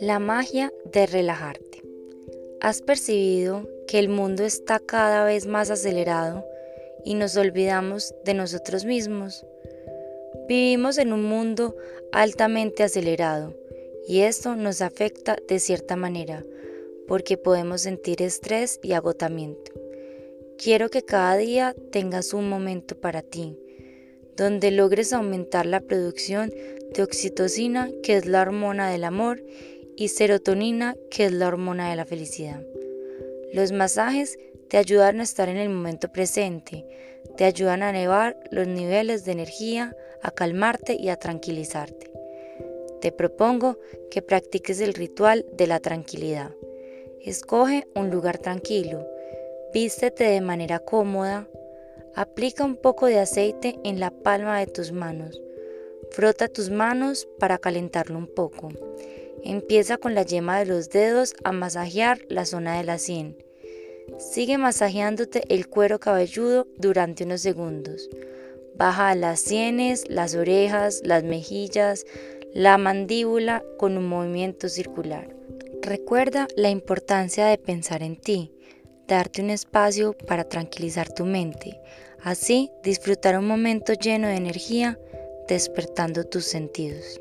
La magia de relajarte. ¿Has percibido que el mundo está cada vez más acelerado y nos olvidamos de nosotros mismos? Vivimos en un mundo altamente acelerado y esto nos afecta de cierta manera porque podemos sentir estrés y agotamiento. Quiero que cada día tengas un momento para ti, donde logres aumentar la producción de oxitocina, que es la hormona del amor, y serotonina, que es la hormona de la felicidad. Los masajes te ayudan a estar en el momento presente, te ayudan a elevar los niveles de energía, a calmarte y a tranquilizarte. Te propongo que practiques el ritual de la tranquilidad. Escoge un lugar tranquilo, vístete de manera cómoda, aplica un poco de aceite en la palma de tus manos, frota tus manos para calentarlo un poco. Empieza con la yema de los dedos a masajear la zona de la sien. Sigue masajeándote el cuero cabelludo durante unos segundos. Baja las sienes, las orejas, las mejillas, la mandíbula con un movimiento circular. Recuerda la importancia de pensar en ti, darte un espacio para tranquilizar tu mente, así disfrutar un momento lleno de energía, despertando tus sentidos.